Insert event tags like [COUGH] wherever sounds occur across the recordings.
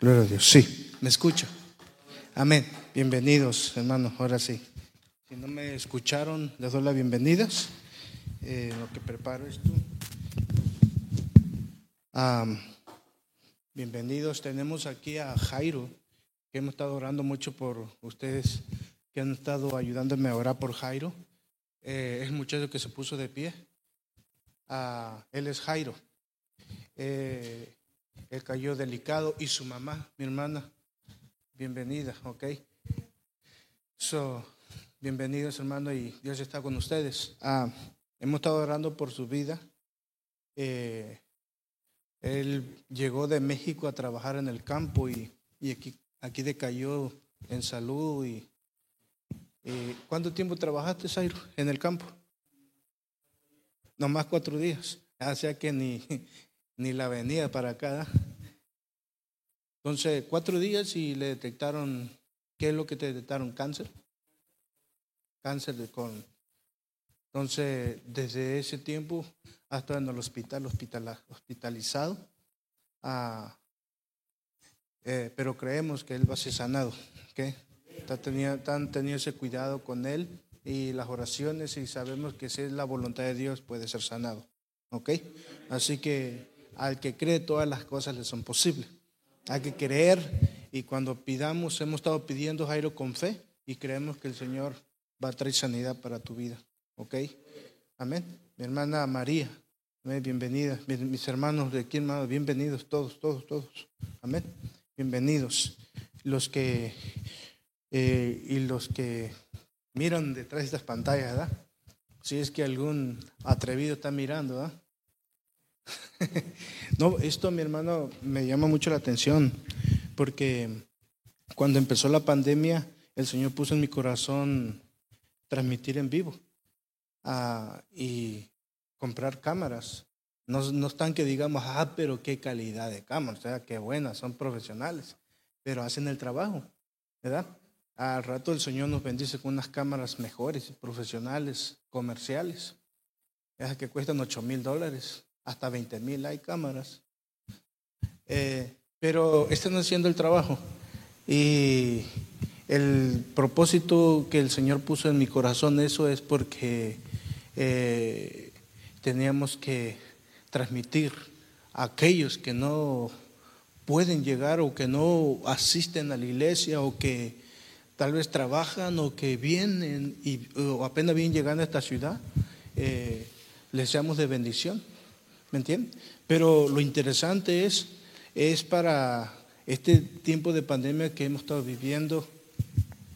Gloria a Dios. Sí, me escucha. Amén. Bienvenidos, hermanos. Ahora sí. Si no me escucharon, les doy las bienvenidas. Eh, lo que preparo esto. bienvenidos. Tenemos aquí a Jairo, que hemos estado orando mucho por ustedes que han estado ayudándome a orar por Jairo. Eh, es el muchacho que se puso de pie. Ah, él es Jairo. Eh, él cayó delicado y su mamá, mi hermana, bienvenida, ok. So, bienvenidos hermano y Dios está con ustedes. Ah, hemos estado orando por su vida. Eh, él llegó de México a trabajar en el campo y, aquí, aquí decayó en salud. ¿Cuánto tiempo trabajaste, Zairo, en el campo? Nomás cuatro días. O sea que ni, ni la venía para acá. Entonces, cuatro días y le detectaron, ¿qué es lo que te detectaron? Cáncer. Cáncer de colon. Entonces, desde ese tiempo hasta en el hospital, hospitalizado. Ah, eh, pero creemos que él va a ser sanado. ¿okay? Han tenido ese cuidado con él y las oraciones y sabemos que si es la voluntad de Dios puede ser sanado. ¿Ok? Así que al que cree todas las cosas le son posibles. Hay que creer y cuando pidamos, hemos estado pidiendo Jairo con fe y creemos que el Señor va a traer sanidad para tu vida. ¿Ok? Amén. Mi hermana María, bienvenida. Mis hermanos de aquí, hermano, bienvenidos todos, todos, todos. Amén. Bienvenidos. Los que eh, y los que miran detrás de estas pantallas, ¿verdad? Si es que algún atrevido está mirando, ¿verdad? [LAUGHS] no, esto, mi hermano, me llama mucho la atención, porque cuando empezó la pandemia, el Señor puso en mi corazón transmitir en vivo ah, y comprar cámaras. No, no están que digamos, ah, pero qué calidad de cámaras, o sea, qué buenas, son profesionales, pero hacen el trabajo, ¿verdad? Al rato el Señor nos bendice con unas cámaras mejores, profesionales, comerciales, esas que cuestan 8 mil dólares hasta 20 mil hay cámaras. Eh, pero están haciendo el trabajo. Y el propósito que el Señor puso en mi corazón, eso es porque eh, teníamos que transmitir a aquellos que no pueden llegar o que no asisten a la iglesia o que tal vez trabajan o que vienen y, o apenas vienen llegando a esta ciudad, eh, les seamos de bendición. ¿Me entiendes? Pero lo interesante es, es para este tiempo de pandemia que hemos estado viviendo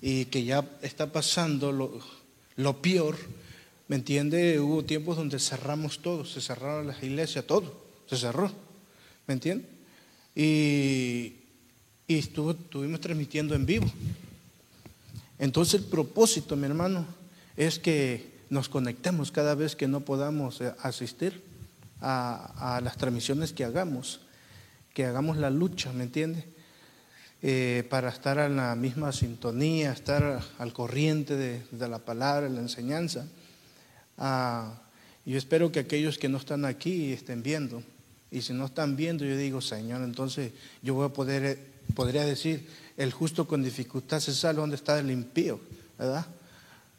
y que ya está pasando lo, lo peor, ¿me entiende? Hubo tiempos donde cerramos todo, se cerraron las iglesias, todo, se cerró, ¿me entiende? Y, y estuvo, estuvimos transmitiendo en vivo. Entonces el propósito, mi hermano, es que nos conectemos cada vez que no podamos eh, asistir a, las transmisiones que hagamos, que hagamos la lucha, ¿me entiende? Eh, para estar en la misma sintonía, estar al corriente de, la palabra, de la enseñanza. Ah, yo espero que aquellos que no están aquí estén viendo. Y si no están viendo, yo digo, Señor, entonces yo voy a poder, podría decir, el justo con dificultad se sale donde está el impío, ¿verdad?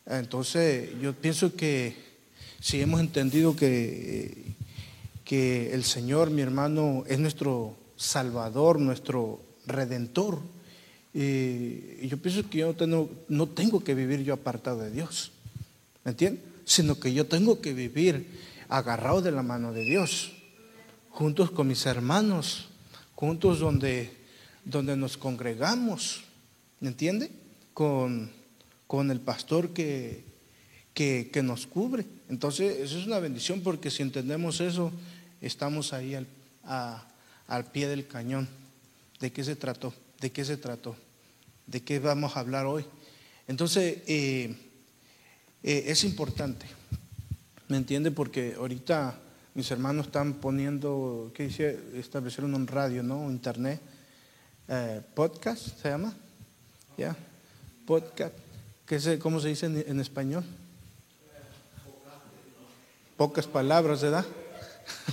Entonces yo pienso que si hemos entendido que que el Señor, mi hermano, es nuestro Salvador, nuestro Redentor. Y yo pienso que yo no tengo que vivir yo apartado de Dios, ¿me entiendes? Sino que yo tengo que vivir agarrado de la mano de Dios, juntos con mis hermanos, juntos donde, donde nos congregamos, ¿me entiende? Con, con el pastor que, que, nos cubre. Entonces, eso es una bendición porque si entendemos eso, estamos ahí al, al pie del cañón. ¿De qué se trató? ¿De qué se trató? ¿De qué vamos a hablar hoy? Entonces, eh, eh, es importante, ¿me entiende? Porque ahorita mis hermanos están poniendo, ¿qué dice? Establecieron un radio, ¿no? Internet. Eh, podcast, ¿se llama? ¿Ya? Podcast. ¿Qué ¿Cómo se dice en, en español? Pocas palabras, ¿verdad?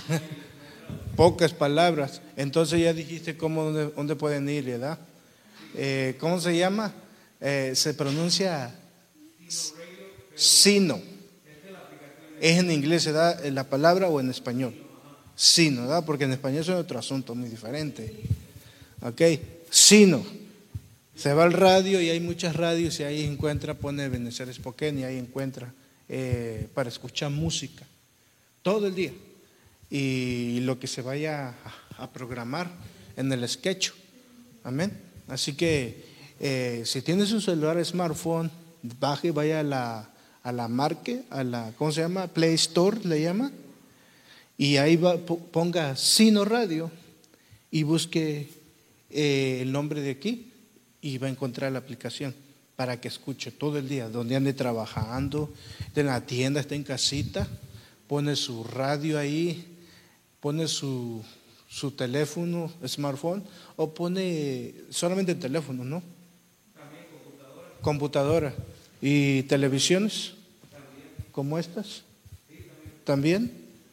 [LAUGHS] pocas palabras. Entonces ya dijiste cómo, dónde, pueden ir, ¿verdad? Eh, ¿Cómo se llama? Eh, se pronuncia sino. ¿Es en inglés, ¿verdad? la palabra o en español? Sino, ¿verdad? Porque en español es otro asunto muy diferente. ¿Ok? Sino. Se va al radio y hay muchas radios y ahí encuentra, pone Benecer Spokane y ahí encuentra eh, para escuchar música todo el día. Y lo que se vaya a, programar en el sketch. Amén. Así que eh, si tienes un celular smartphone, baje, vaya a la, a la marque, a la, ¿cómo se llama? Play Store le llama. Y ahí va, ponga Sino Radio y busque eh, el nombre de aquí y va a encontrar la aplicación para que escuche todo el día, donde ande trabajando, en la tienda, está en casita, pone su radio ahí, pone su, su teléfono, smartphone, o pone solamente el teléfono, ¿no? También computadora. Computadora. ¿Y televisiones? También. ¿Como estas? Sí, también. ¿También?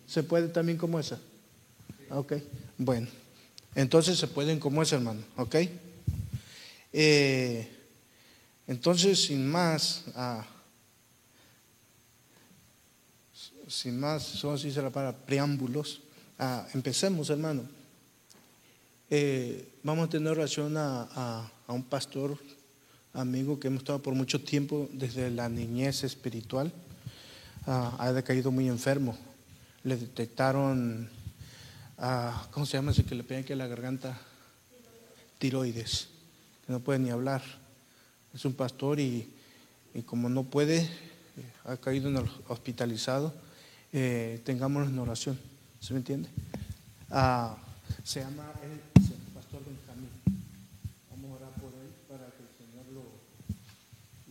¿Se puede también como esa? Ok, bueno. Entonces se pueden como esa, hermano, ¿ok? Eh, entonces, sin más, ah, sin más, solo se dice la palabra preámbulos, ah, empecemos, hermano. Eh, vamos a tener relación a, un pastor amigo que hemos estado por mucho tiempo desde la niñez espiritual. Ah, ha decaído muy enfermo. Le detectaron, ¿cómo se llama ese que le pegan que la garganta? Tiroides no puede ni hablar. Es un pastor y, como no puede, ha caído en el hospitalizado, eh, tengámoslo en oración. ¿Se me entiende? Ah, se llama el, pastor Benjamín. Vamos a orar por él para que el Señor lo,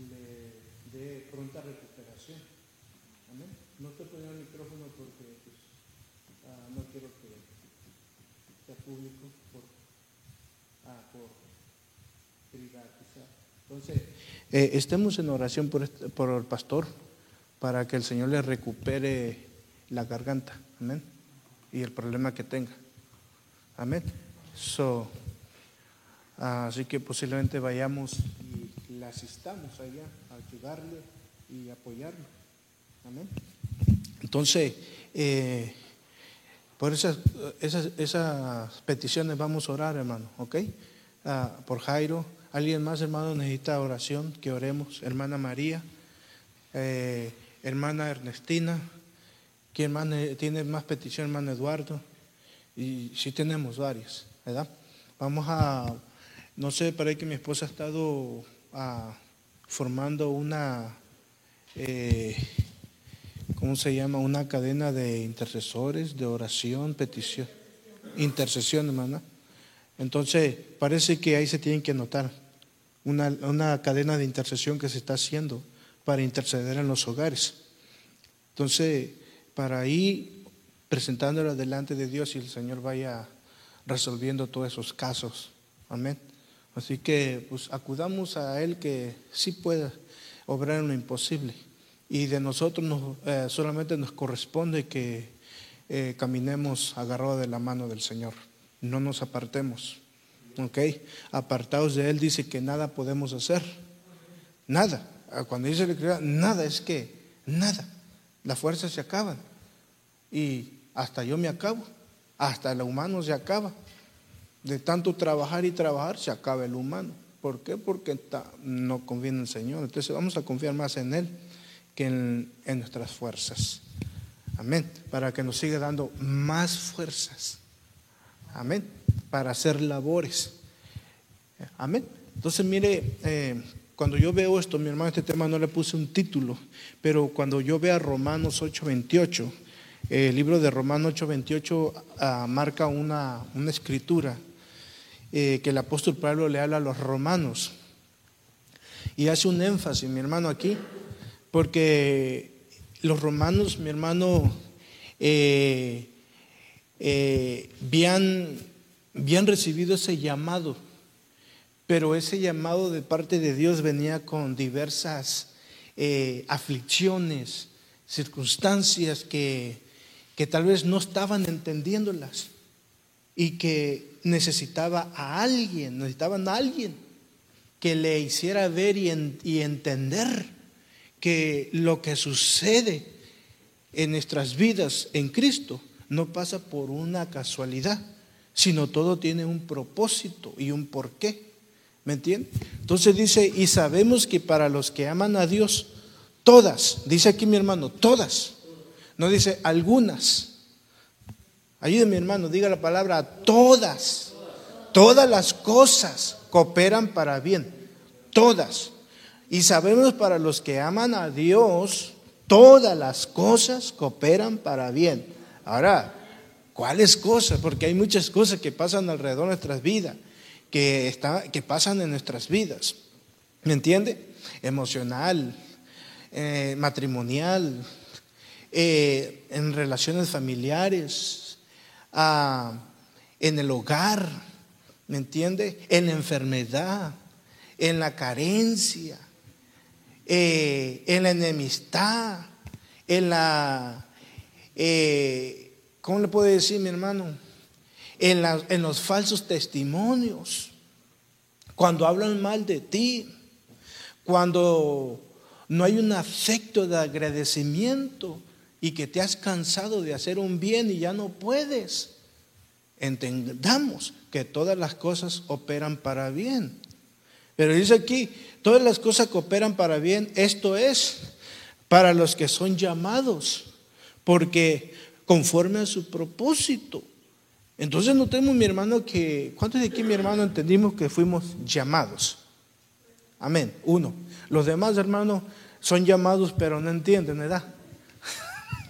le dé pronta recuperación. Amén. No te pongo el micrófono porque pues, ah, no quiero que sea público por, ah, entonces, eh, estemos en oración por, por el pastor para que el Señor le recupere la garganta. Amén. Y el problema que tenga. Amén. So, así que posiblemente vayamos y le asistamos allá a ayudarle y apoyarlo. Amén. Entonces, eh, por esas, esas, esas, peticiones vamos a orar, hermano, ¿ok? Ah, por Jairo, ¿Alguien más, hermano, necesita oración? Que oremos. Hermana María, eh, hermana Ernestina. ¿Quién más tiene más petición? Hermano Eduardo. Y sí tenemos varias, ¿verdad? Vamos a, no sé, para que mi esposa ha estado ah, formando una, eh, ¿cómo se llama? Una cadena de intercesores, de oración, petición, intercesión, hermana. Entonces, parece que ahí se tienen que anotar una, cadena de intercesión que se está haciendo para interceder en los hogares. Entonces, para ir presentándolo delante de Dios y el Señor vaya resolviendo todos esos casos. Amén. Así que, pues, acudamos a Él que sí pueda obrar en lo imposible. Y de nosotros eh, solamente nos corresponde que eh, caminemos agarrados de la mano del Señor no nos apartemos. ¿Ok? Apartados de Él dice que nada podemos hacer. Nada. Ah, cuando dice la nada es que, nada. Las fuerzas se acaban. Y hasta yo me acabo. Hasta el humano se acaba. De tanto trabajar y trabajar se acaba el humano. ¿Por qué? Porque no confía en el Señor. Entonces vamos a confiar más en Él que en, nuestras fuerzas. Amén. Para que nos siga dando más fuerzas Amén. Para hacer labores. Amén. Entonces, mire, eh, cuando yo veo esto, mi hermano, este tema no le puse un título, pero cuando yo veo a Romanos 8:28, el libro de Romanos 8:28 ah, marca una, una escritura eh, que el apóstol Pablo le habla a los romanos. Y hace un énfasis, mi hermano, aquí, porque los romanos, mi hermano, eh, eh, habían, recibido ese llamado, pero ese llamado de parte de Dios venía con diversas eh, aflicciones, circunstancias que, que tal vez no estaban entendiéndolas. y que necesitaba a alguien, necesitaban a alguien que le hiciera ver y, y entender que lo que sucede en nuestras vidas en Cristo no pasa por una casualidad, sino todo tiene un propósito y un porqué. ¿Me entiende? Entonces dice, y sabemos que para los que aman a Dios, todas, dice aquí mi hermano, todas, no dice algunas. Ayúdeme hermano, diga la palabra, todas, todas las cosas cooperan para bien, todas. Y sabemos para los que aman a Dios, todas las cosas cooperan para bien. Ahora, ¿cuáles cosas? Porque hay muchas cosas que pasan alrededor de nuestras vidas que, está, que pasan en nuestras vidas. ¿Me entiende? Emocional, eh, matrimonial, eh, en relaciones familiares, ah, en el hogar, ¿me entiende? En la enfermedad, en la carencia, eh, en la enemistad, en la, ¿cómo le puedo decir mi hermano? en, los falsos testimonios, cuando hablan mal de ti, cuando no hay un afecto de agradecimiento y que te has cansado de hacer un bien y ya no puedes. Entendamos que todas las cosas operan para bien. Pero dice aquí, todas las cosas que operan para bien, esto es para los que son llamados, porque conforme a su propósito. Entonces notemos, mi hermano, que, ¿cuántos de aquí, mi hermano, entendimos que fuimos llamados? Amén. Uno. Los demás, hermanos, son llamados, pero no entienden, ¿verdad?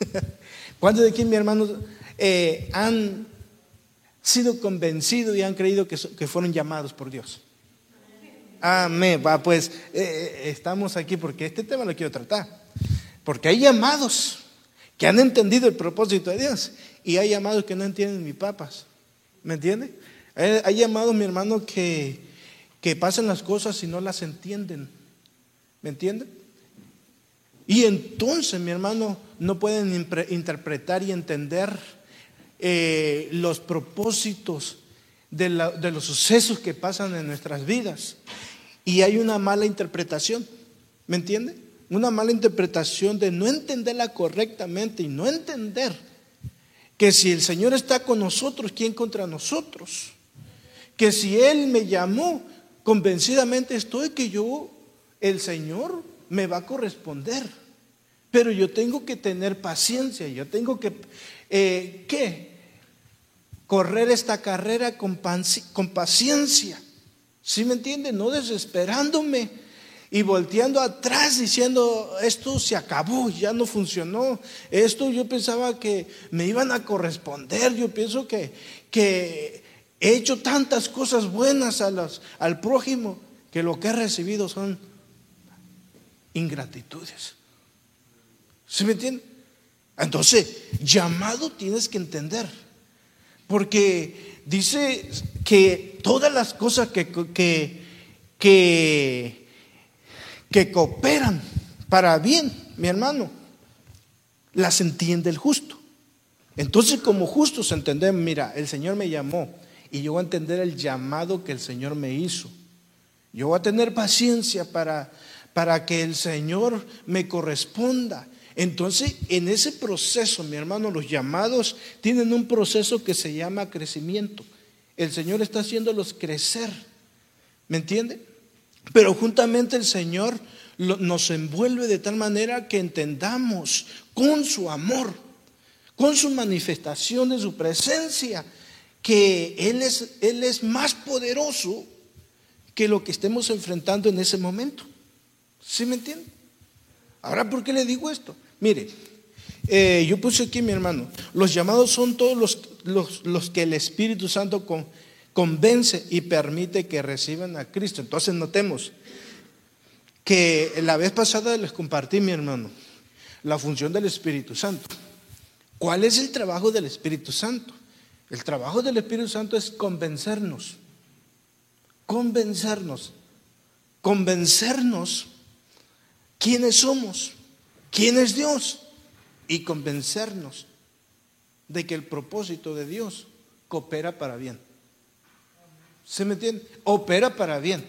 [LAUGHS] ¿Cuántos de aquí, mi hermano, eh, han sido convencidos y han creído que, fueron llamados por Dios? Amén. Pues eh, eh, estamos aquí porque este tema lo quiero tratar. Porque hay llamados que han entendido el propósito de Dios y hay llamados que no entienden mis papas. ¿Me entiende? Hay, llamados, mi hermano, que, que pasan las cosas y no las entienden. ¿Me entiende? Y entonces, mi hermano, no pueden interpretar y entender eh, los propósitos de, de los sucesos que pasan en nuestras vidas. Y hay una mala interpretación. ¿Me entiende? Una mala interpretación de no entenderla correctamente y no entender que si el Señor está con nosotros, ¿quién contra nosotros? Que si Él me llamó, convencidamente estoy que yo, el Señor, me va a corresponder. Pero yo tengo que tener paciencia, yo tengo que, eh, ¿qué? Correr esta carrera con, paciencia. ¿Sí me entiende? No desesperándome y volteando atrás diciendo, esto se acabó, ya no funcionó, esto yo pensaba que me iban a corresponder, yo pienso que, que he hecho tantas cosas buenas a al prójimo que lo que he recibido son ingratitudes. ¿Sí me entiende? Entonces, llamado tienes que entender, porque dice que todas las cosas que, que, que que cooperan para bien, mi hermano, las entiende el justo. Entonces, como justos entendemos, mira, el Señor me llamó y yo voy a entender el llamado que el Señor me hizo. Yo voy a tener paciencia para, para que el Señor me corresponda. Entonces, en ese proceso, mi hermano, los llamados tienen un proceso que se llama crecimiento. El Señor está haciéndolos crecer. ¿Me entiende? Pero juntamente el Señor nos envuelve de tal manera que entendamos con su amor, con su manifestación de su presencia, que Él es, Él es más poderoso que lo que estemos enfrentando en ese momento. ¿Sí me entiende? Ahora, ¿por qué le digo esto? Mire, eh, yo puse aquí mi hermano, los llamados son todos los, los que el Espíritu Santo con, convence y permite que reciban a Cristo. Entonces notemos que la vez pasada les compartí, mi hermano, la función del Espíritu Santo. ¿Cuál es el trabajo del Espíritu Santo? El trabajo del Espíritu Santo es convencernos, convencernos, convencernos quiénes somos, quién es Dios y convencernos de que el propósito de Dios coopera para bien. ¿Se me entiende? Opera para bien.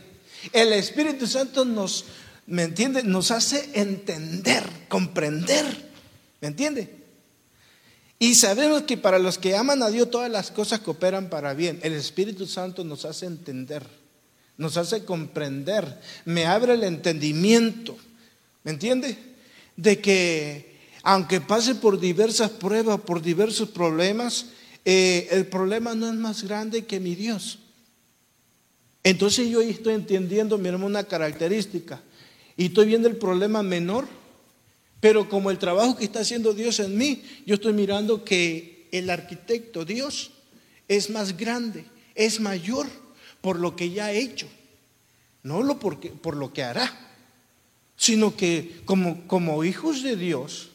El Espíritu Santo nos, ¿me entiende? Nos hace entender, comprender. ¿Me entiende? Y sabemos que para los que aman a Dios todas las cosas cooperan para bien. El Espíritu Santo nos hace entender, nos hace comprender, me abre el entendimiento. ¿Me entiende? De que aunque pase por diversas pruebas, por diversos problemas, eh, el problema no es más grande que mi Dios. Entonces yo estoy entendiendo, mi una característica. Y estoy viendo el problema menor, pero como el trabajo que está haciendo Dios en mí, yo estoy mirando que el arquitecto, Dios, es más grande, es mayor por lo que ya ha hecho, no lo porque, por lo que hará, sino que como, hijos de Dios,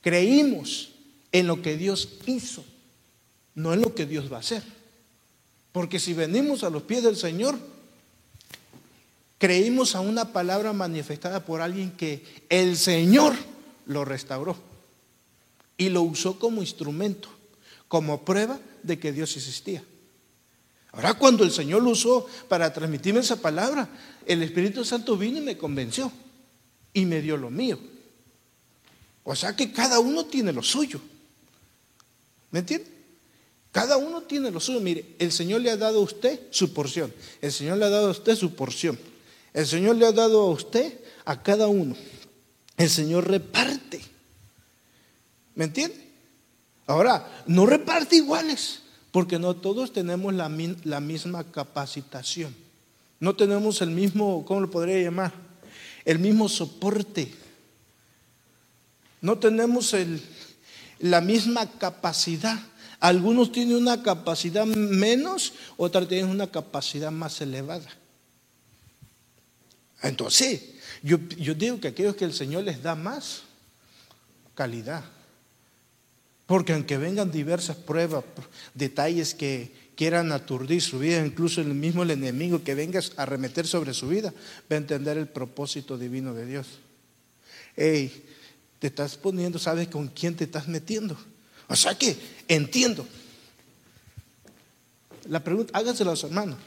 creímos en lo que Dios hizo, no en lo que Dios va a hacer. Porque si venimos a los pies del Señor, creímos a una palabra manifestada por alguien que el Señor lo restauró y lo usó como instrumento, como prueba de que Dios existía. Ahora cuando el Señor lo usó para transmitirme esa palabra, el Espíritu Santo vino y me convenció y me dio lo mío. O sea que cada uno tiene lo suyo. ¿Me entiende? Cada uno tiene lo suyo. Mire, el Señor le ha dado a usted su porción. El Señor le ha dado a usted su porción. El Señor le ha dado a usted a cada uno. El Señor reparte. ¿Me entiende? Ahora, no reparte iguales, porque no todos tenemos la, la misma capacitación. No tenemos el mismo, ¿cómo lo podría llamar? El mismo soporte. No tenemos el, la misma capacidad algunos tienen una capacidad menos, otros tienen una capacidad más elevada. Entonces, yo, yo digo que aquellos que el Señor les da más calidad. Porque aunque vengan diversas pruebas, detalles que quieran aturdir su vida, incluso el mismo el enemigo que venga a arremeter sobre su vida, va a entender el propósito divino de Dios. Hey, te estás poniendo, ¿sabes con quién te estás metiendo? O sea que entiendo. La pregunta, háganselo a su hermano.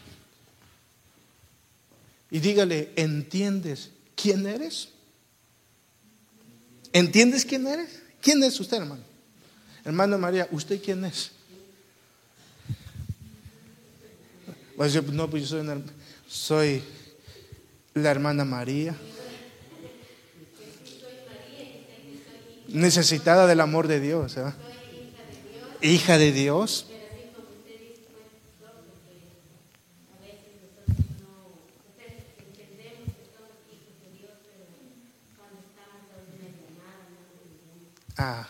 Y dígale, ¿entiendes quién eres? ¿Entiendes quién eres? ¿Quién es usted, hermano? Hermana María, ¿usted quién es? Pues no, pues yo soy, soy la hermana María. Necesitada del amor de Dios. ¿eh? hija de Dios. Ah.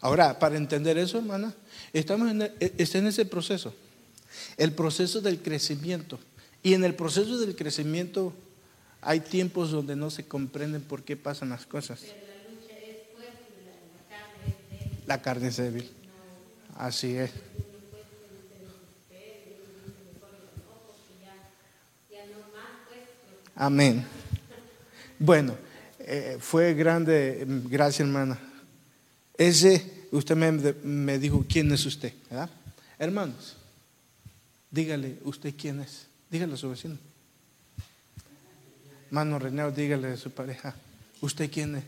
Ahora, para entender eso, hermana, estamos en, está en ese proceso, el proceso del crecimiento. Y en el proceso del crecimiento hay tiempos donde no se comprenden por qué pasan las cosas. La carne es débil. Así es. Amén. Bueno, eh, fue grande, gracias hermana. Ese, usted me, dijo, ¿quién es usted? Hermanos, dígale, ¿usted quién es? Dígale a su vecino. Hermano René, dígale a su pareja, ¿usted quién es?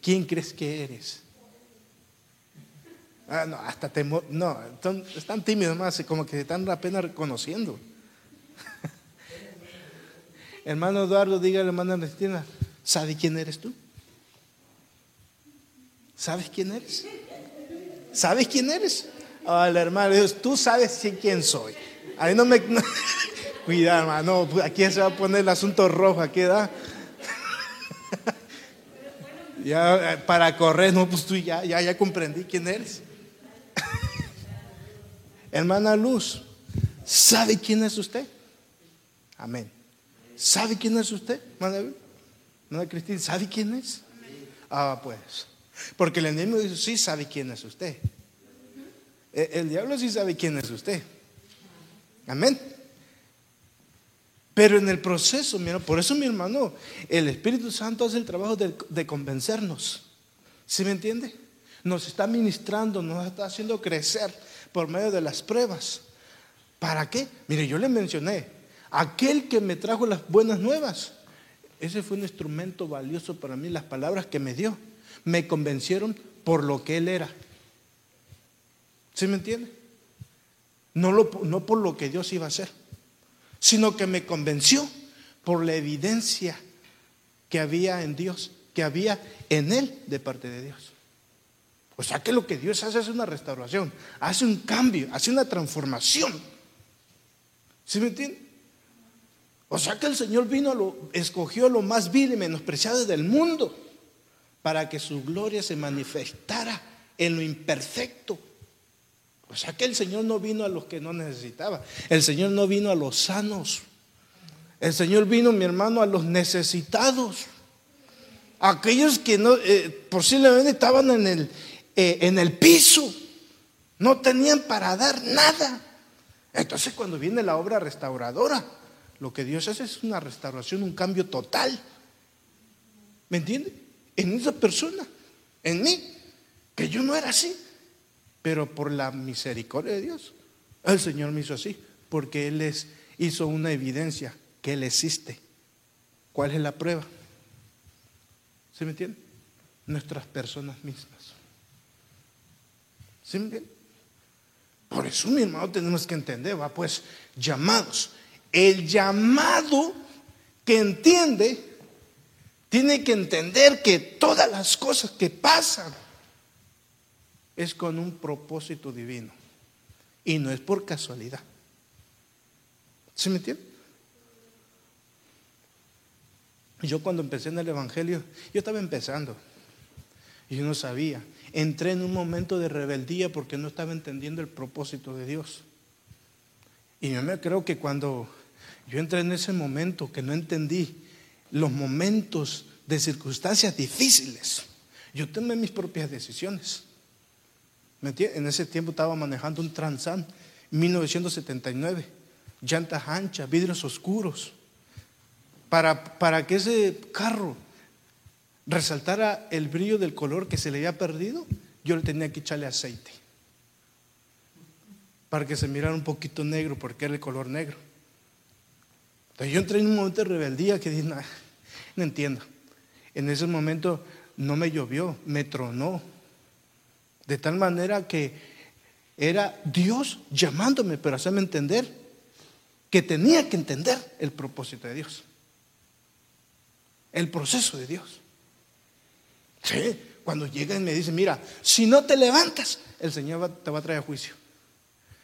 ¿Quién crees que eres? Ah, no, hasta temor, no, están, tímidos más, como que están apenas reconociendo. [LAUGHS] Hermano Eduardo, dígale, hermana Ernestina, ¿sabe quién eres tú? ¿Sabes quién eres? ¿Sabes quién eres? Hermano, tú sabes quién soy. Ahí no me. [LAUGHS] Cuidado, hermano, aquí se va a poner el asunto rojo, aquí da. [LAUGHS] ya, para correr, no, pues tú ya, ya, ya comprendí quién eres. [LAUGHS] Hermana Luz, ¿sabe quién es usted? Amén. ¿Sabe quién es usted? Hermana Cristina, ¿sabe quién es? Ah, pues. Porque el enemigo dice, sí sabe quién es usted. El, diablo sí sabe quién es usted. Amén. Pero en el proceso, mira, por eso mi hermano, el Espíritu Santo hace el trabajo de, convencernos. ¿Sí me entiende? Nos está ministrando, nos está haciendo crecer por medio de las pruebas. ¿Para qué? Mire, yo le mencioné, aquel que me trajo las buenas nuevas, ese fue un instrumento valioso para mí, las palabras que me dio, me convencieron por lo que él era. ¿Sí me entiende? No, no por lo que Dios iba a hacer sino que me convenció por la evidencia que había en Dios, que había en Él de parte de Dios. O sea que lo que Dios hace es una restauración, hace un cambio, hace una transformación. ¿Sí me entiende? O sea que el Señor vino, lo, escogió lo más vil y menospreciado del mundo para que su gloria se manifestara en lo imperfecto o sea que el Señor no vino a los que no necesitaba. El Señor no vino a los sanos. El Señor vino, mi hermano, a los necesitados. Aquellos que no, eh, posiblemente estaban en el, eh, en el piso. No tenían para dar nada. Entonces cuando viene la obra restauradora, lo que Dios hace es una restauración, un cambio total. ¿Me entiende? En esa persona, en mí, que yo no era así. Pero por la misericordia de Dios, el Señor me hizo así, porque Él les hizo una evidencia que Él existe. ¿Cuál es la prueba? ¿Se me entiende? Nuestras personas mismas. ¿Se me entiende? Por eso, mi hermano, tenemos que entender, va, pues, llamados. El llamado que entiende, tiene que entender que todas las cosas que pasan es con un propósito divino. Y no es por casualidad. ¿Se me entiende? Yo cuando empecé en el Evangelio, yo estaba empezando. Y yo no sabía. Entré en un momento de rebeldía porque no estaba entendiendo el propósito de Dios. Y yo me creo que cuando yo entré en ese momento que no entendí los momentos de circunstancias difíciles, yo tomé mis propias decisiones. En ese tiempo estaba manejando un Transan 1979, llantas anchas, vidrios oscuros. Para, para que ese carro resaltara el brillo del color que se le había perdido, yo le tenía que echarle aceite. Para que se mirara un poquito negro, porque era el color negro. Entonces yo entré en un momento de rebeldía que dije, no entiendo. En ese momento no me llovió, me tronó, de tal manera que era Dios llamándome, pero hacerme entender que tenía que entender el propósito de Dios. El proceso de Dios. Sí, cuando llega y me dice, mira, si no te levantas, el Señor te va a traer a juicio.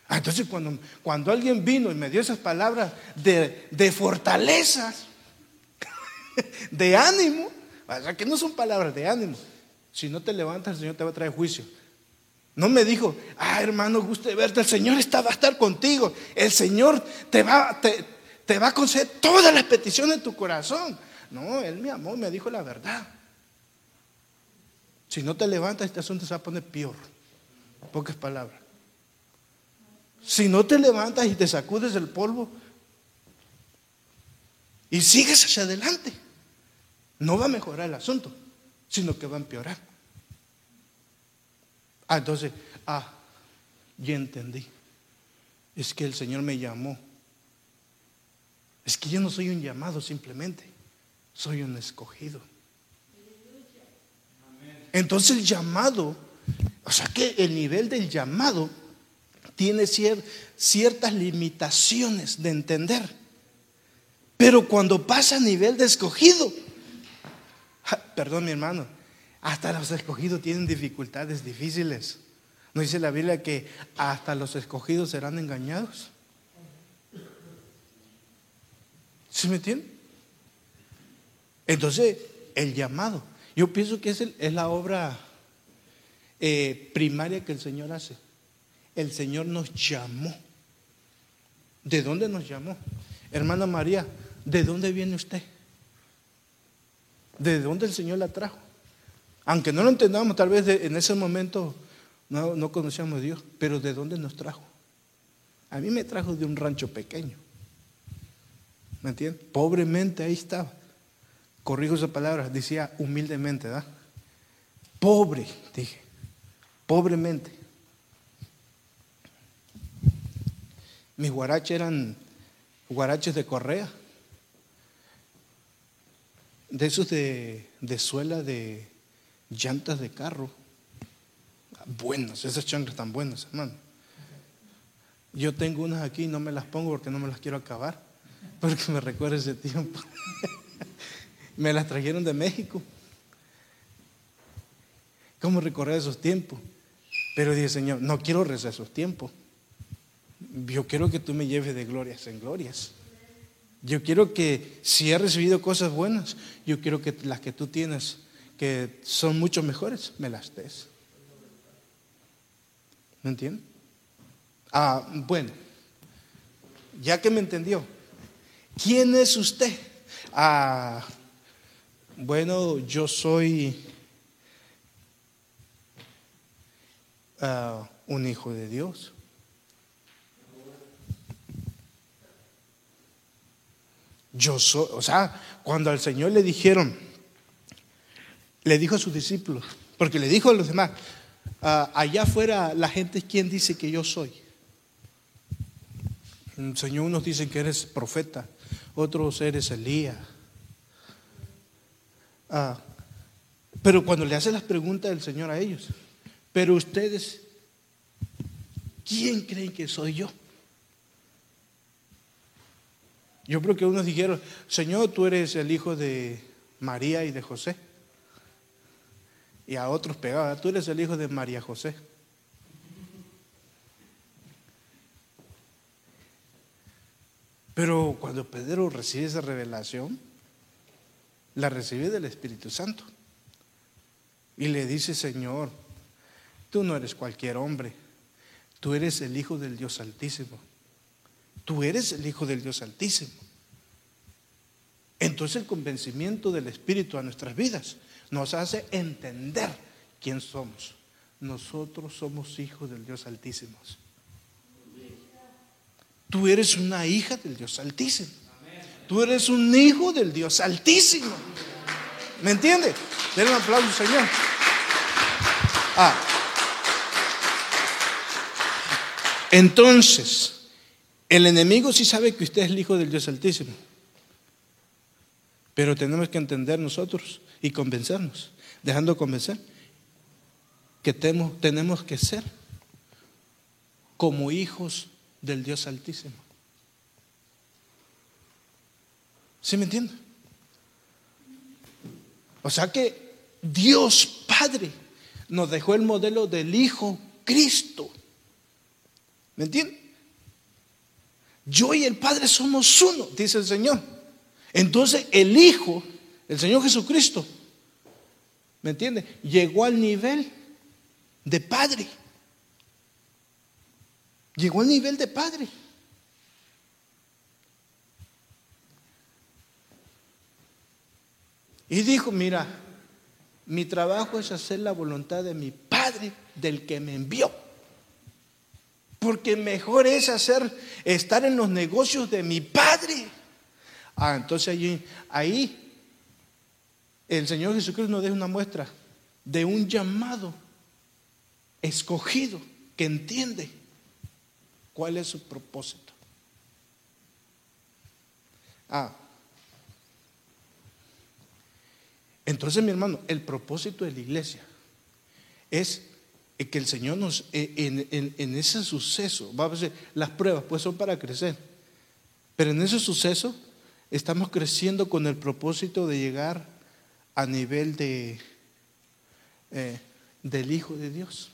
Ah, entonces cuando, cuando alguien vino y me dio esas palabras de, de fortalezas, [LAUGHS] de ánimo, o sea que no son palabras de ánimo, si no te levantas, el Señor te va a traer juicio. No me dijo, ah, hermano, guste verte, el Señor está, va a estar contigo. El Señor te va, te, va a conceder todas las peticiones de tu corazón. No, Él me amó, me dijo la verdad. Si no te levantas, este asunto se va a poner peor. Pocas palabras. Si no te levantas y te sacudes el polvo y sigues hacia adelante, no va a mejorar el asunto, sino que va a empeorar. Ah, entonces, ah, ya entendí. Es que el Señor me llamó. Es que yo no soy un llamado simplemente, soy un escogido. Entonces el llamado, o sea que el nivel del llamado tiene ciertas limitaciones de entender. Pero cuando pasa a nivel de escogido, perdón mi hermano, hasta los escogidos tienen dificultades difíciles. ¿No dice la Biblia que hasta los escogidos serán engañados? ¿Sí me entienden? Entonces, el llamado. Yo pienso que es, es la obra eh, primaria que el Señor hace. el Señor nos llamó. ¿De dónde nos llamó? Hermana María, ¿de dónde viene usted? ¿De dónde el Señor la trajo? Aunque no lo entendamos, tal vez en ese momento no, no conocíamos a Dios, pero ¿de dónde nos trajo? A mí me trajo de un rancho pequeño. ¿Me entiendes? Pobremente ahí estaba. Corrijo esa palabra, decía humildemente, ¿verdad? Pobre, dije. Pobremente. Mis guaraches eran guaraches de correa. De esos de, de suela de llantas de carro. Buenos, esas chanclas tan buenas, hermano. Yo tengo unas aquí y no me las pongo porque no me las quiero acabar. Porque me recuerda ese tiempo. [LAUGHS] me las trajeron de México. ¿Cómo recorrer esos tiempos? Pero dije, Señor, no quiero rezar esos tiempos. Yo quiero que tú me lleves de glorias en glorias. Yo quiero que si he recibido cosas buenas, yo quiero que las que tú tienes, que son mucho mejores, me las des. ¿Me entiendes? Ah, bueno, ya que me entendió, ¿quién es usted? Ah, bueno, yo soy ah, un hijo de Dios. Yo soy, o sea, cuando al Señor le dijeron, le dijo a sus discípulos, porque le dijo a los demás, ah, allá afuera la gente, ¿quién dice que yo soy? Señor, unos dicen que eres profeta, otros eres Elías. Ah, pero cuando le hace las preguntas del Señor a ellos, pero ustedes, ¿quién creen que soy yo? Yo creo que unos dijeron, Señor, tú eres el hijo de María y de José. Y a otros pegaban, tú eres el hijo de María José. Pero cuando Pedro recibe esa revelación, la recibe del Espíritu Santo. Y le dice, Señor, tú no eres cualquier hombre, tú eres el Hijo del Dios Altísimo. Tú eres el Hijo del Dios Altísimo. Entonces el convencimiento del Espíritu a nuestras vidas nos hace entender quién somos. Nosotros somos hijos del Dios Altísimo. Tú eres una hija del Dios Altísimo. Tú eres un hijo del Dios Altísimo. ¿Me entiende? Denle un aplauso, Señor. Ah. Entonces, el enemigo sí sabe que usted es el Hijo del Dios Altísimo. Pero tenemos que entender nosotros y convencernos, dejando convencer que tenemos que ser como hijos del Dios Altísimo. ¿Sí me entiende? O sea que Dios Padre nos dejó el modelo del Hijo Cristo. ¿Me entiende? Yo y el Padre somos uno, dice el Señor. Entonces el Hijo, el Señor Jesucristo, ¿me entiende? Llegó al nivel de Padre. Llegó al nivel de Padre. Y dijo, mira, mi trabajo es hacer la voluntad de mi Padre, del que me envió. Porque mejor es hacer, estar en los negocios de mi Padre. Ah, entonces ahí el Señor Jesucristo nos deja una muestra de un llamado escogido que entiende cuál es su propósito. Ah, entonces mi hermano, el propósito de la iglesia es que el Señor nos, eh, en, ese suceso, vamos a decir, las pruebas pues son para crecer, pero en ese suceso estamos creciendo con el propósito de llegar a nivel de, eh, del Hijo de Dios,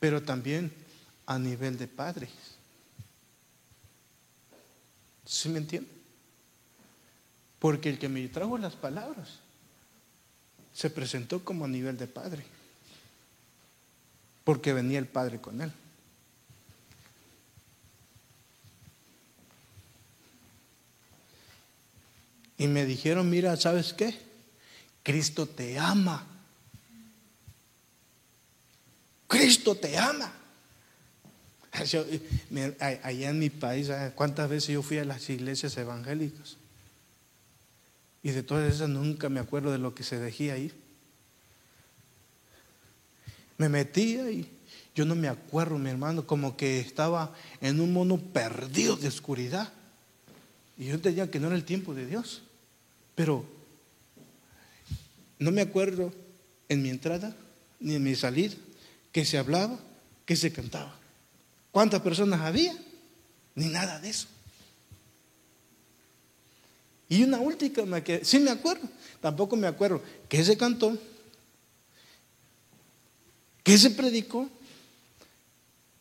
pero también a nivel de Padre. ¿Sí me entiende? Porque el que me trajo las palabras se presentó como a nivel de padre. porque venía el Padre con él. Y me dijeron, mira, ¿sabes qué? Cristo te ama. Cristo te ama. [LAUGHS] allá en mi país, ¿cuántas veces yo fui a las iglesias evangélicas? Y de todas esas nunca me acuerdo de lo que se decía ahí. Me metía y yo no me acuerdo, mi hermano, como que estaba en un mono perdido de oscuridad. Y yo entendía que no era el tiempo de Dios. Pero no me acuerdo en mi entrada ni en mi salida que se hablaba, que se cantaba. ¿Cuántas personas había? Ni nada de eso. Y una última que sí me acuerdo, tampoco me acuerdo que se cantó, que se predicó,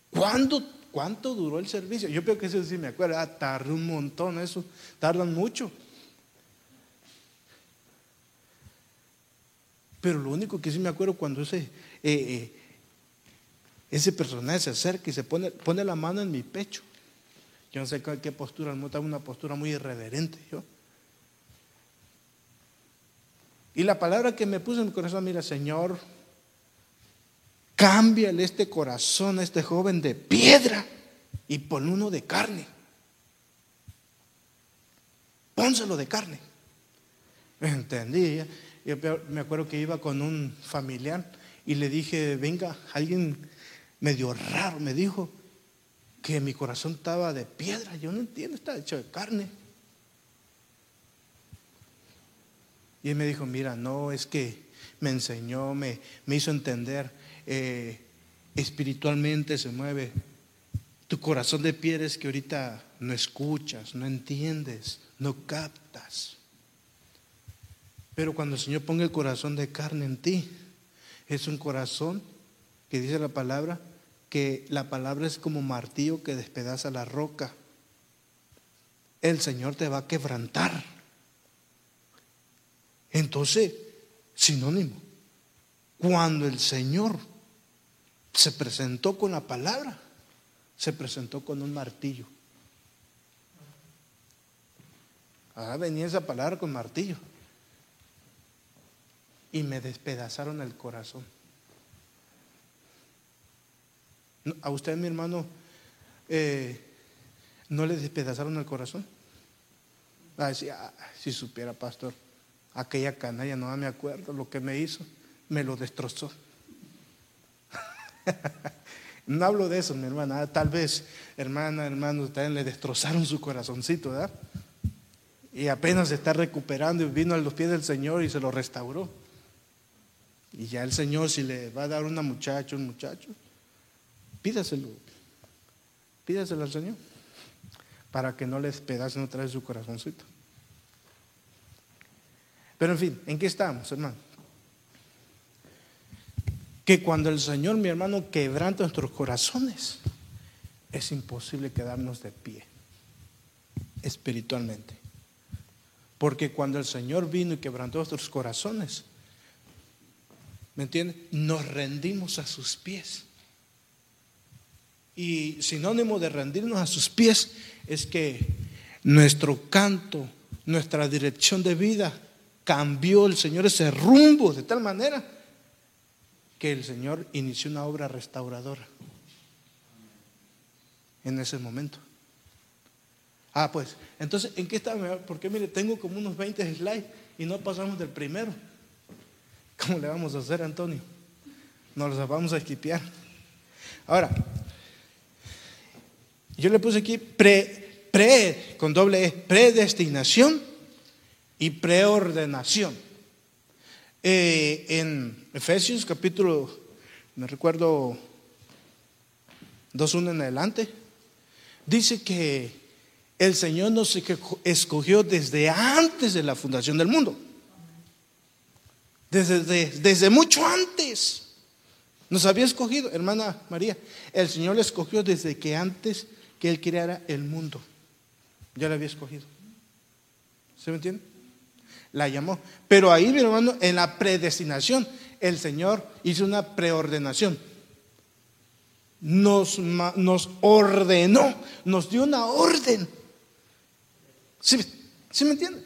¿cuándo, cuánto duró el servicio. Yo creo que eso sí me acuerdo, ah, tardó un montón, eso, tardan mucho. Pero lo único que sí me acuerdo cuando ese, eh, eh, ese personaje se acerca y se pone, pone la mano en mi pecho. Yo no sé qué, postura, no una postura muy irreverente yo. Y la palabra que me puso en mi corazón, mira, Señor, cámbiale este corazón a este joven de piedra y pon uno de carne. Pónselo de carne. Entendí. Yo me acuerdo que iba con un familiar y le dije, venga, alguien medio raro me dijo que mi corazón estaba de piedra. Yo no entiendo, está hecho de carne. Y él me dijo, mira, no, es que me enseñó, me, me hizo entender, eh, espiritualmente se mueve. Tu corazón de piedra es que ahorita no escuchas, no entiendes, no captas. Pero cuando el Señor ponga el corazón de carne en ti, es un corazón que dice la palabra, que la palabra es como martillo que despedaza la roca. El Señor te va a quebrantar. Entonces, sinónimo, cuando el Señor se presentó con la palabra, se presentó con un martillo. Ahora venía esa palabra con martillo. Y me despedazaron el corazón. ¿A usted, mi hermano, eh, no le despedazaron el corazón? Ah, si supiera, pastor. Aquella canalla, no me acuerdo lo que me hizo, me lo destrozó. [LAUGHS] no hablo de eso, mi hermana. Tal vez, hermana, hermano, también le destrozaron su corazoncito, ¿verdad? Y apenas se está recuperando y vino a los pies del Señor y se lo restauró. Y ya el Señor, si le va a dar una muchacha, un muchacho, pídaselo. Pídaselo al Señor. Para que no le despedacen otra vez su corazoncito. Pero en fin, ¿en qué estamos, hermano? Que cuando el Señor, mi hermano, quebranta nuestros corazones, es imposible quedarnos de pie espiritualmente. Porque cuando el Señor vino y quebrantó nuestros corazones, ¿me entiende? Nos rendimos a sus pies. Y sinónimo de rendirnos a sus pies es que nuestro canto, nuestra dirección de vida cambió el Señor ese rumbo de tal manera que el Señor inició una obra restauradora en ese momento. Ah, pues, entonces, ¿en qué está? Porque mire, tengo como unos 20 slides y no pasamos del primero. ¿Cómo le vamos a hacer, Antonio? Nos los vamos a esquipear. Ahora, yo le puse aquí pre, con doble E, predestinación y preordenación. Eh, en Efesios capítulo, me recuerdo 2.1 en adelante, dice que el Señor nos escogió desde antes de la fundación del mundo. Desde, desde, mucho antes. Nos había escogido, hermana María. El Señor le escogió desde que antes que Él creara el mundo. Ya le había escogido. ¿Se me entiende? La llamó. Pero ahí, mi hermano, en la predestinación, el Señor hizo una preordenación. nos, nos ordenó, nos dio una orden. ¿Sí, ¿Sí me entienden?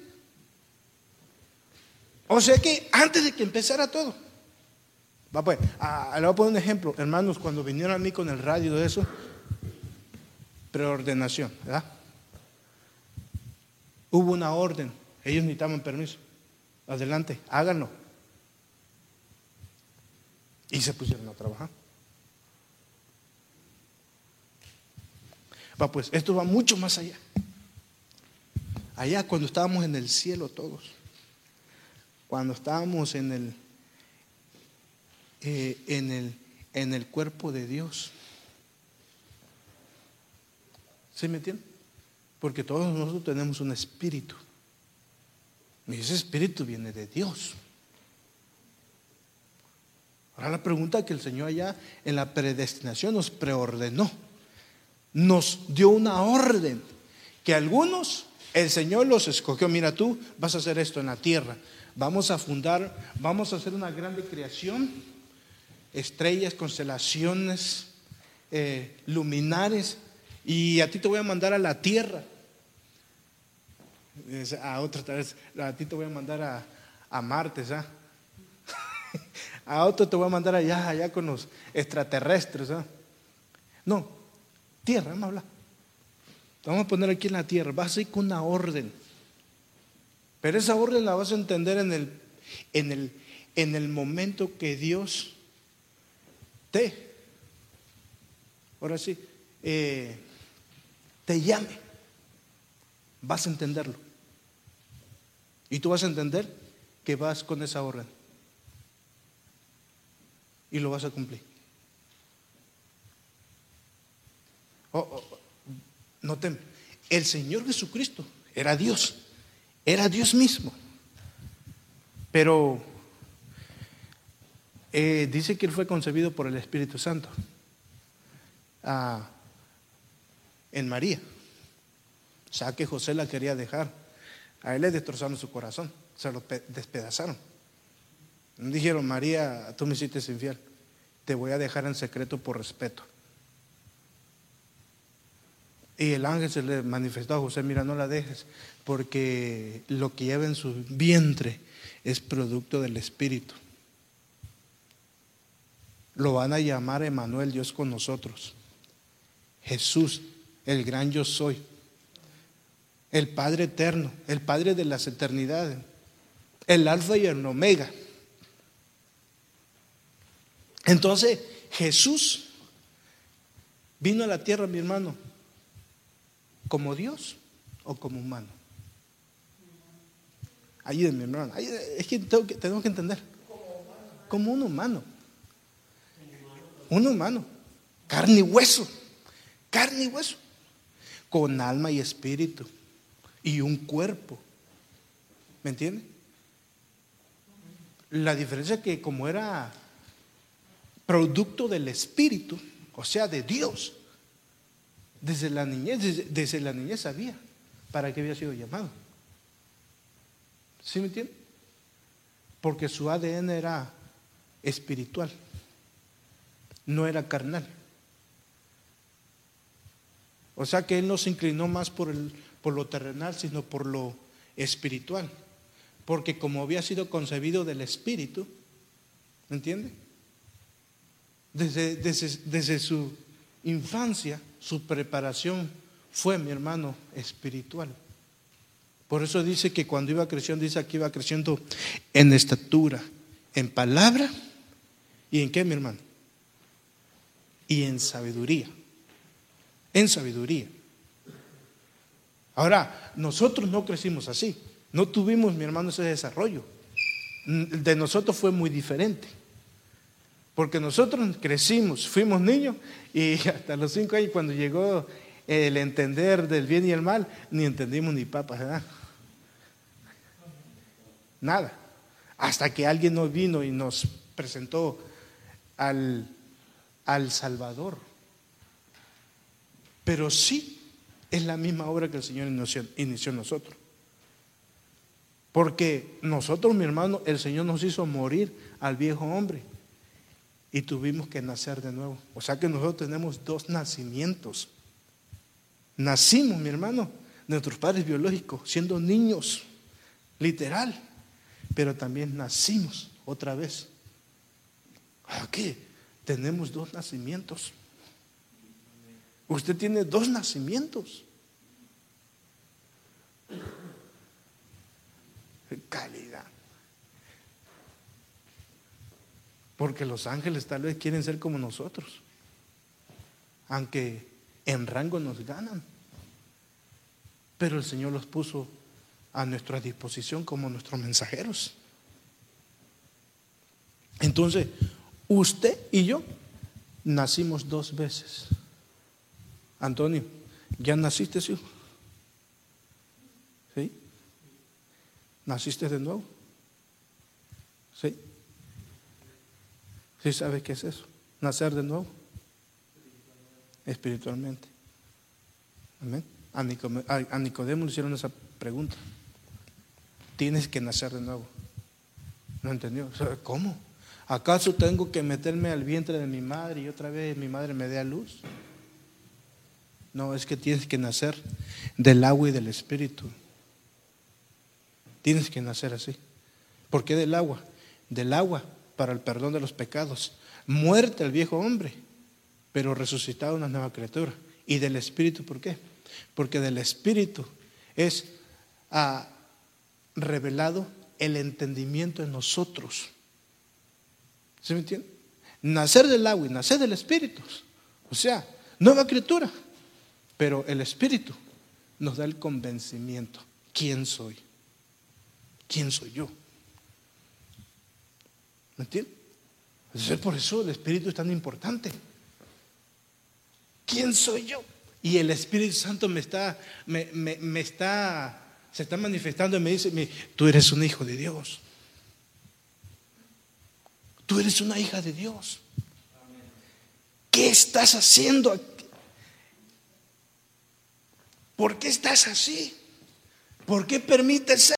O sea que antes de que empezara todo, va pues, a, le voy a poner un ejemplo, hermanos, cuando vinieron a mí con el radio de eso, preordenación, ¿verdad? Hubo una orden, ellos necesitaban permiso. Adelante, háganlo. Y se pusieron a trabajar. Va pues, esto va mucho más allá. Allá cuando estábamos en el cielo todos, cuando estábamos en el, eh, en el, en el cuerpo de Dios. ¿Sí me entienden? Porque todos nosotros tenemos un espíritu. Y ese espíritu viene de Dios. Ahora la pregunta que el Señor allá en la predestinación nos preordenó, nos dio una orden que algunos el Señor los escogió. Mira tú, vas a hacer esto en la tierra. Vamos a fundar, vamos a hacer una grande creación, estrellas, constelaciones, eh, luminares, y a ti te voy a mandar a la tierra. A otra vez, a ti te voy a mandar a, a Marte, ¿ah? [LAUGHS] a otro te voy a mandar allá, allá con los extraterrestres. ¿ah? No, tierra, vamos a hablar. Vamos a poner aquí en la tierra, vas a ir con una orden. Pero esa orden la vas a entender en el, en el, en el momento que Dios te, ahora sí, eh, te llame. Vas a entenderlo. Y tú vas a entender que vas con esa orden y lo vas a cumplir. Oh, oh, noten, el Señor Jesucristo era Dios, era Dios mismo. Pero eh, dice que Él fue concebido por el Espíritu Santo ah, en María. O sea que José la quería dejar. A él le destrozaron su corazón, se lo despedazaron. Dijeron, María, tú me hiciste infiel, te voy a dejar en secreto por respeto. Y el ángel se le manifestó a José, mira, no la dejes, porque lo que lleva en su vientre es producto del Espíritu. Lo van a llamar Emanuel, Dios con nosotros. Jesús, el gran yo soy. El Padre eterno, el Padre de las eternidades. El alfa y el omega. Entonces Jesús vino a la tierra, mi hermano, como Dios o como humano. Ayúdenme, hermano. Es que, tenemos que entender. Como un humano. Un humano. Carne y hueso. Carne y hueso. Con alma y espíritu. Y un cuerpo. ¿Me entiende? La diferencia es que como era producto del Espíritu, o sea, de Dios. Desde la niñez, desde, la niñez sabía para qué había sido llamado. ¿Sí me entiende? Porque su ADN era espiritual, no era carnal. O sea que él no se inclinó más por, el, por lo terrenal, sino por lo espiritual. Porque como había sido concebido del espíritu, ¿me entiende? Desde, su infancia, su preparación fue, mi hermano, espiritual. Por eso dice que cuando iba creciendo, dice que iba creciendo en estatura, en palabra y en qué, mi hermano? Y en sabiduría. En sabiduría. Ahora, nosotros no crecimos así. No tuvimos, mi hermano, ese desarrollo. De nosotros fue muy diferente. Porque nosotros crecimos, fuimos niños y [LAUGHS] hasta los cinco años cuando llegó el entender del bien y el mal, ni entendimos ni papas, ¿verdad? Nada. Hasta que alguien nos vino y nos presentó al, al Salvador. Pero sí es la misma obra que el Señor inició, nosotros. Porque nosotros, mi hermano, el Señor nos hizo morir al viejo hombre y tuvimos que nacer de nuevo. O sea que nosotros tenemos dos nacimientos. Nacimos, mi hermano, nuestros padres biológicos, siendo niños, literal, pero también nacimos otra vez. Aquí tenemos dos nacimientos. Usted tiene dos nacimientos. Calidad. Porque los ángeles tal vez quieren ser como nosotros. Aunque en rango nos ganan. Pero el Señor los puso a nuestra disposición como nuestros mensajeros. Entonces, usted y yo nacimos dos veces. Antonio, ¿ya naciste, hijo? ¿Sí? ¿Naciste de nuevo? ¿Sí? ¿Sí sabes qué es eso? Nacer de nuevo. Espiritualmente. Amén. A Nicodemo le hicieron esa pregunta. Tienes que nacer de nuevo. ¿No entendió? ¿Cómo? ¿Acaso tengo que meterme al vientre de mi madre y otra vez mi madre me dé a luz? No, es que tienes que nacer del agua y del espíritu. Tienes que nacer así. ¿Por qué del agua? Del agua para el perdón de los pecados. Muerte al viejo hombre, pero resucitado una nueva criatura. ¿Y del espíritu por qué? Porque del espíritu es ah, revelado el entendimiento en nosotros ¿Se me entiende? Nacer del agua y nacer del espíritu. O sea, nueva criatura. Pero el espíritu nos da el convencimiento. ¿Quién soy? ¿Quién soy yo? ¿Me entiende? Entonces, por eso el espíritu es tan importante. ¿Quién soy yo? Y el Espíritu Santo me está, me, me está, se está manifestando y me dice, tú eres un hijo de Dios. Tú eres una hija de Dios. ¿Qué estás haciendo? ¿Por qué estás así? ¿Por qué permites